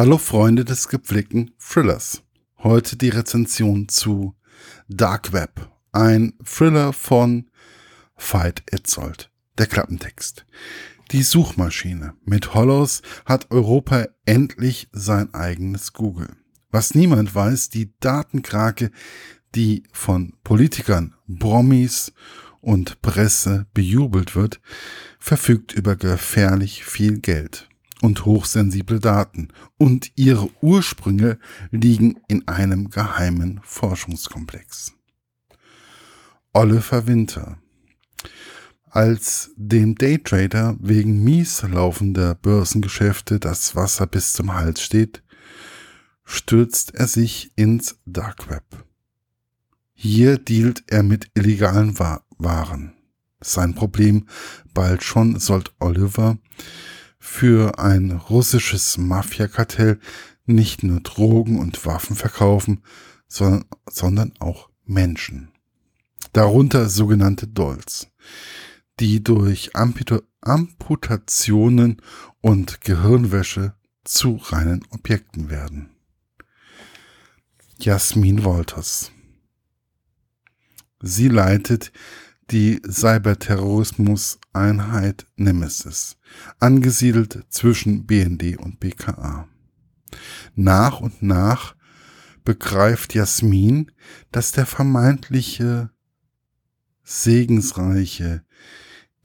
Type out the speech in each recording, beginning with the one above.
Hallo Freunde des gepflegten Thrillers. Heute die Rezension zu Dark Web, ein Thriller von Veit Etzold. Der Klappentext. Die Suchmaschine mit Hollows hat Europa endlich sein eigenes Google. Was niemand weiß, die Datenkrake, die von Politikern, Brommis und Presse bejubelt wird, verfügt über gefährlich viel Geld und hochsensible Daten und ihre Ursprünge liegen in einem geheimen Forschungskomplex. Oliver Winter als dem Daytrader wegen mies laufender Börsengeschäfte das Wasser bis zum Hals steht, stürzt er sich ins Dark Web. Hier dealt er mit illegalen Waren. Sein Problem, bald schon sollt Oliver für ein russisches Mafiakartell nicht nur Drogen und Waffen verkaufen, sondern, sondern auch Menschen. Darunter sogenannte Dolls, die durch Amputationen und Gehirnwäsche zu reinen Objekten werden. Jasmin Wolters. Sie leitet die Cyberterrorismus-Einheit Nemesis, angesiedelt zwischen BND und BKA. Nach und nach begreift Jasmin, dass der vermeintliche segensreiche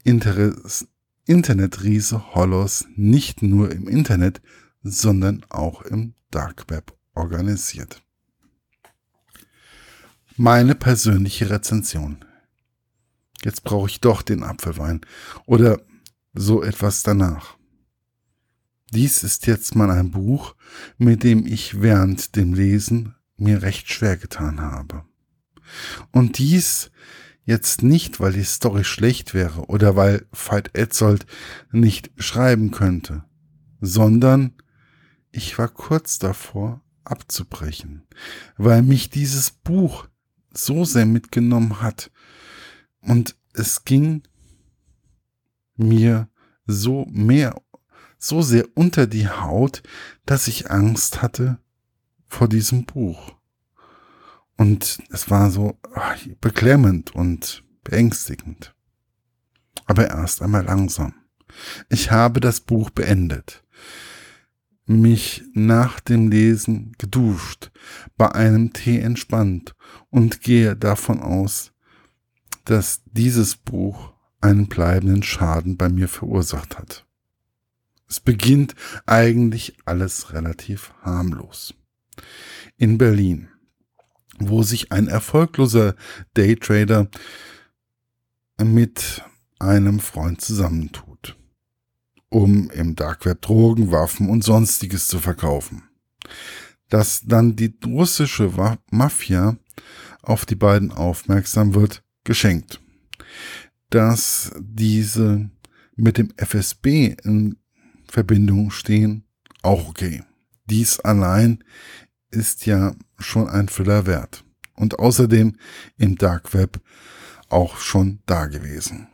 Interes Internetriese Hollos nicht nur im Internet, sondern auch im Dark Web organisiert. Meine persönliche Rezension. Jetzt brauche ich doch den Apfelwein oder so etwas danach. Dies ist jetzt mal ein Buch, mit dem ich während dem Lesen mir recht schwer getan habe. Und dies jetzt nicht, weil die Story schlecht wäre oder weil Veit Etzold nicht schreiben könnte, sondern ich war kurz davor abzubrechen, weil mich dieses Buch so sehr mitgenommen hat, und es ging mir so mehr, so sehr unter die Haut, dass ich Angst hatte vor diesem Buch. Und es war so ach, beklemmend und beängstigend. Aber erst einmal langsam. Ich habe das Buch beendet, mich nach dem Lesen geduscht, bei einem Tee entspannt und gehe davon aus, dass dieses Buch einen bleibenden Schaden bei mir verursacht hat. Es beginnt eigentlich alles relativ harmlos. In Berlin, wo sich ein erfolgloser Daytrader mit einem Freund zusammentut, um im Darkweb Drogen, Waffen und sonstiges zu verkaufen. Dass dann die russische Mafia auf die beiden aufmerksam wird, geschenkt. Dass diese mit dem FSB in Verbindung stehen, auch okay. Dies allein ist ja schon ein Füller wert. Und außerdem im Dark Web auch schon da gewesen.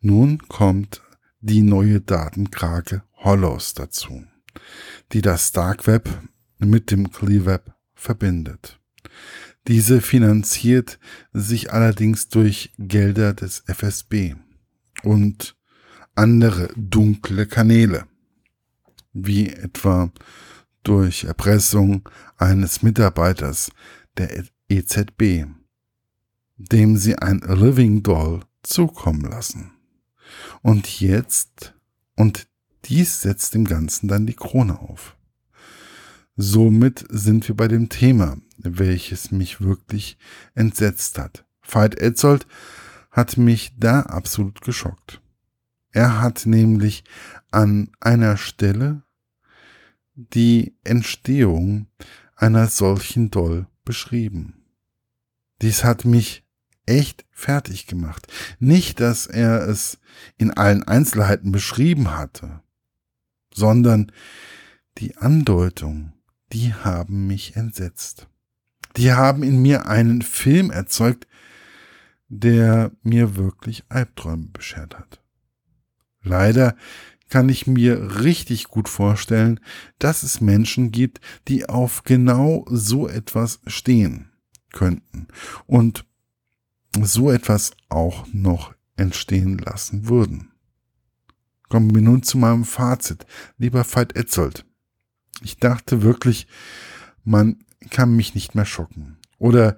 Nun kommt die neue Datenkrake Hollows dazu, die das Dark Web mit dem Clear Web verbindet. Diese finanziert sich allerdings durch Gelder des FSB und andere dunkle Kanäle, wie etwa durch Erpressung eines Mitarbeiters der EZB, dem sie ein Living Doll zukommen lassen. Und jetzt, und dies setzt dem Ganzen dann die Krone auf. Somit sind wir bei dem Thema, welches mich wirklich entsetzt hat. Veit Etzold hat mich da absolut geschockt. Er hat nämlich an einer Stelle die Entstehung einer solchen Doll beschrieben. Dies hat mich echt fertig gemacht. Nicht, dass er es in allen Einzelheiten beschrieben hatte, sondern die Andeutung, die haben mich entsetzt. Die haben in mir einen Film erzeugt, der mir wirklich Albträume beschert hat. Leider kann ich mir richtig gut vorstellen, dass es Menschen gibt, die auf genau so etwas stehen könnten und so etwas auch noch entstehen lassen würden. Kommen wir nun zu meinem Fazit. Lieber Veit Etzold, ich dachte wirklich, man kann mich nicht mehr schocken oder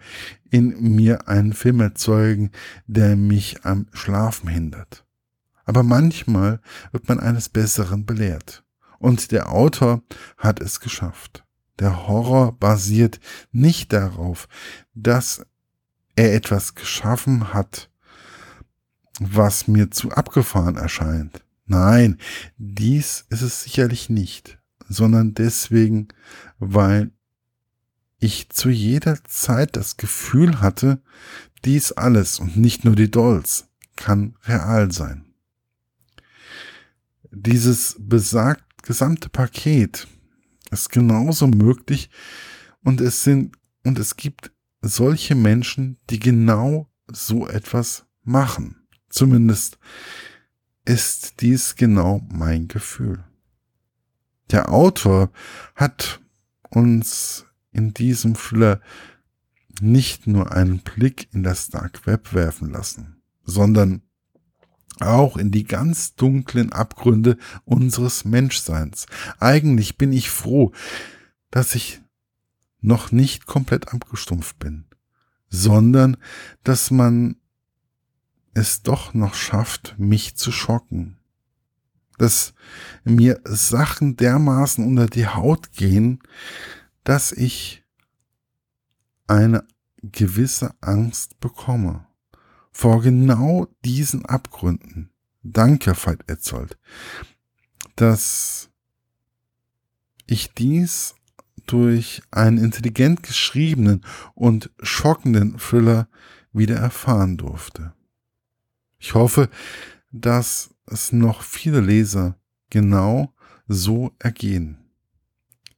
in mir einen Film erzeugen, der mich am Schlafen hindert. Aber manchmal wird man eines Besseren belehrt. Und der Autor hat es geschafft. Der Horror basiert nicht darauf, dass er etwas geschaffen hat, was mir zu abgefahren erscheint. Nein, dies ist es sicherlich nicht, sondern deswegen, weil ich zu jeder Zeit das Gefühl hatte, dies alles und nicht nur die Dolls kann real sein. Dieses besagt gesamte Paket ist genauso möglich und es sind und es gibt solche Menschen, die genau so etwas machen. Zumindest ist dies genau mein Gefühl. Der Autor hat uns in diesem Thriller nicht nur einen Blick in das Dark Web werfen lassen, sondern auch in die ganz dunklen Abgründe unseres Menschseins. Eigentlich bin ich froh, dass ich noch nicht komplett abgestumpft bin, sondern dass man es doch noch schafft, mich zu schocken. Dass mir Sachen dermaßen unter die Haut gehen, dass ich eine gewisse Angst bekomme vor genau diesen Abgründen. Danke, Veit Etzold, dass ich dies durch einen intelligent geschriebenen und schockenden Thriller wieder erfahren durfte. Ich hoffe, dass es noch viele Leser genau so ergehen.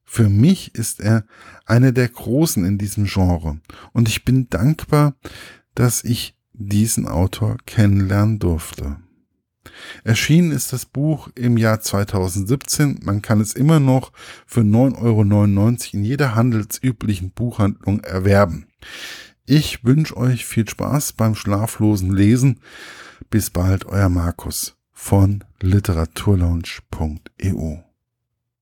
Für mich ist er einer der Großen in diesem Genre und ich bin dankbar, dass ich diesen Autor kennenlernen durfte. Erschienen ist das Buch im Jahr 2017. Man kann es immer noch für 9,99 Euro in jeder handelsüblichen Buchhandlung erwerben. Ich wünsche euch viel Spaß beim schlaflosen Lesen. Bis bald, euer Markus von literaturlaunch.eu.